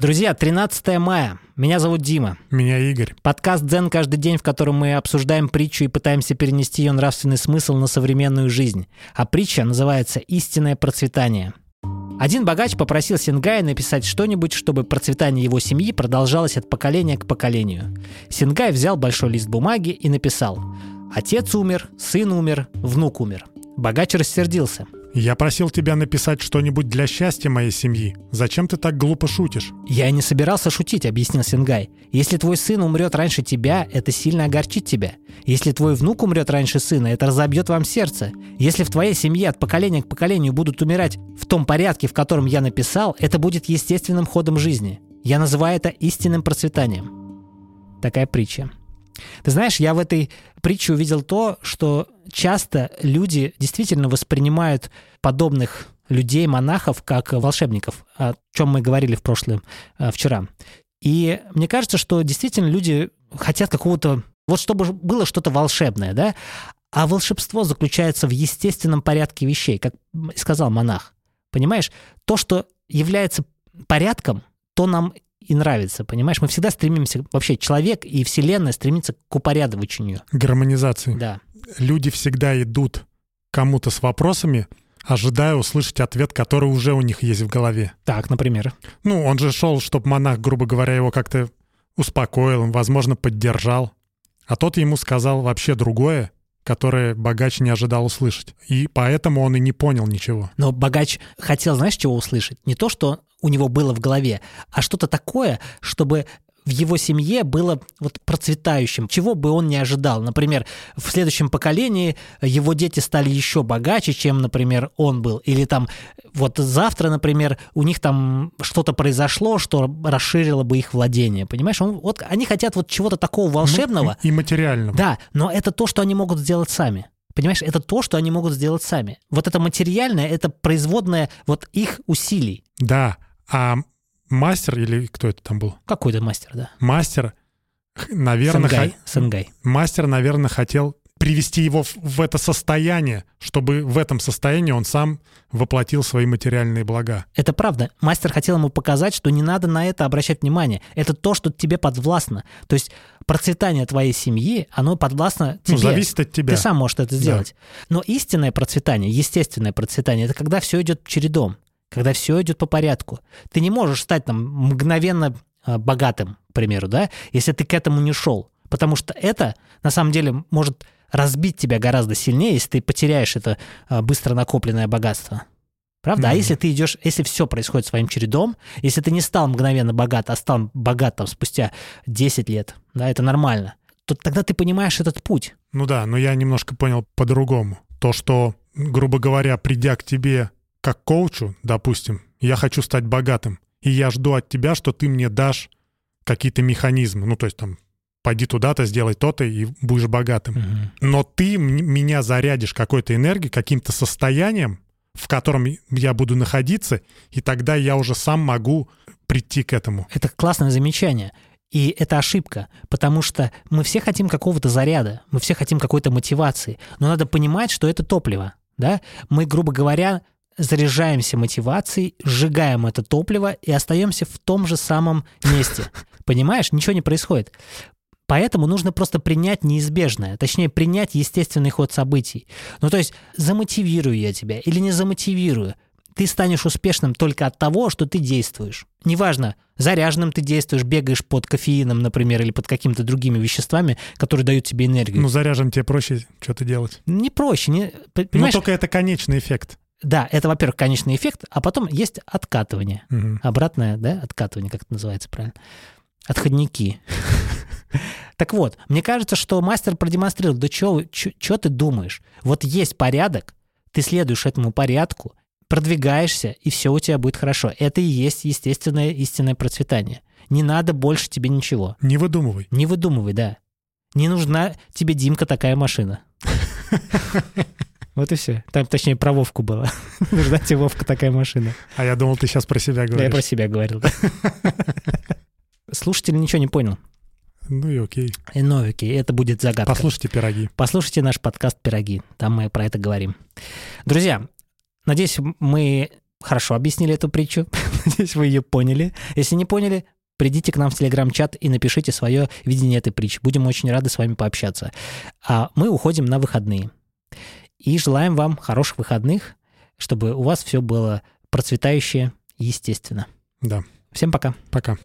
Друзья, 13 мая. Меня зовут Дима. Меня Игорь. Подкаст «Дзен каждый день», в котором мы обсуждаем притчу и пытаемся перенести ее нравственный смысл на современную жизнь. А притча называется «Истинное процветание». Один богач попросил Сингая написать что-нибудь, чтобы процветание его семьи продолжалось от поколения к поколению. Сингай взял большой лист бумаги и написал «Отец умер, сын умер, внук умер». Богач рассердился. Я просил тебя написать что-нибудь для счастья моей семьи. Зачем ты так глупо шутишь? «Я не собирался шутить», — объяснил Сингай. «Если твой сын умрет раньше тебя, это сильно огорчит тебя. Если твой внук умрет раньше сына, это разобьет вам сердце. Если в твоей семье от поколения к поколению будут умирать в том порядке, в котором я написал, это будет естественным ходом жизни. Я называю это истинным процветанием». Такая притча. Ты знаешь, я в этой притче увидел то, что часто люди действительно воспринимают подобных людей, монахов, как волшебников, о чем мы говорили в прошлом, э, вчера. И мне кажется, что действительно люди хотят какого-то, вот чтобы было что-то волшебное, да, а волшебство заключается в естественном порядке вещей, как сказал монах. Понимаешь, то, что является порядком, то нам и нравится, понимаешь? Мы всегда стремимся, вообще человек и Вселенная стремится к упорядочению. Гармонизации. Да. Люди всегда идут кому-то с вопросами, ожидая услышать ответ, который уже у них есть в голове. Так, например. Ну, он же шел, чтобы монах, грубо говоря, его как-то успокоил, возможно, поддержал. А тот ему сказал вообще другое, которое богач не ожидал услышать. И поэтому он и не понял ничего. Но богач хотел, знаешь, чего услышать? Не то, что у него было в голове, а что-то такое, чтобы в его семье было вот процветающим, чего бы он не ожидал. Например, в следующем поколении его дети стали еще богаче, чем, например, он был. Или там вот завтра, например, у них там что-то произошло, что расширило бы их владение. Понимаешь? Он, вот они хотят вот чего-то такого волшебного. И материального. Да, но это то, что они могут сделать сами. Понимаешь, это то, что они могут сделать сами. Вот это материальное, это производное вот их усилий. Да, а мастер или кто это там был? Какой-то мастер, да. Мастер, наверное... Сенгай, х- Сенгай. Мастер, наверное, хотел привести его в, в это состояние, чтобы в этом состоянии он сам воплотил свои материальные блага. Это правда. Мастер хотел ему показать, что не надо на это обращать внимание. Это то, что тебе подвластно. То есть процветание твоей семьи, оно подвластно тебе. Ну, зависит от тебя. Ты сам можешь это сделать. Но истинное процветание, естественное процветание, это когда все идет чередом, когда все идет по порядку. Ты не можешь стать там мгновенно а, богатым, к примеру, да, если ты к этому не шел. Потому что это, на самом деле, может разбить тебя гораздо сильнее, если ты потеряешь это а, быстро накопленное богатство. Правда? А Мгм. если ты идешь, если все происходит своим чередом, если ты не стал мгновенно богат, а стал богат там спустя 10 лет, да, это нормально, то тогда ты понимаешь этот путь. Ну да, но я немножко понял по-другому. То, что, грубо говоря, придя к тебе как коучу, допустим, я хочу стать богатым, и я жду от тебя, что ты мне дашь какие-то механизмы. Ну, то есть там, пойди туда-то, сделай то-то, и будешь богатым. Но ты меня зарядишь какой-то энергией, каким-то состоянием, в котором я буду находиться, и тогда я уже сам могу прийти к этому. Это классное замечание. И это ошибка, потому что мы все хотим какого-то заряда, мы все хотим какой-то мотивации, но надо понимать, что это топливо. Да? Мы, грубо говоря, заряжаемся мотивацией, сжигаем это топливо и остаемся в том же самом месте. Понимаешь, ничего не происходит. Поэтому нужно просто принять неизбежное, точнее, принять естественный ход событий. Ну, то есть, замотивирую я тебя или не замотивирую, ты станешь успешным только от того, что ты действуешь. Неважно, заряженным ты действуешь, бегаешь под кофеином, например, или под какими-то другими веществами, которые дают тебе энергию. Ну, заряжен тебе проще что-то делать. не проще, не, п- Но понимаешь? только это конечный эффект. Да, это, во-первых, конечный эффект, а потом есть откатывание. Мгм. Обратное, да, откатывание, как это называется правильно? Отходники. Так вот, мне кажется, что мастер продемонстрировал, да что ты думаешь? Вот есть порядок, ты следуешь этому порядку, продвигаешься, и все у тебя будет хорошо. Это и есть естественное истинное процветание. Не надо больше тебе ничего. Не выдумывай. Не выдумывай, да. Не нужна тебе, Димка, такая машина. Вот и все. Там, точнее, про Вовку было. Нужна тебе, Вовка, такая машина. А я думал, ты сейчас про себя Да, я говоришь. про себя говорил. Слушатель ничего не понял. Ну и окей. И, Ну, окей, это будет загадка. Послушайте пироги. Послушайте наш подкаст «Пироги». Там мы про это говорим. Друзья, надеюсь, мы хорошо объяснили эту притчу. Надеюсь, вы ее поняли. Если не поняли, придите к нам в Телеграм-чат и напишите свое видение этой притчи. Будем очень рады с вами пообщаться. А мы уходим на выходные. И желаем вам хороших выходных, чтобы у вас все было процветающее и естественно. Да. Всем пока. Пока.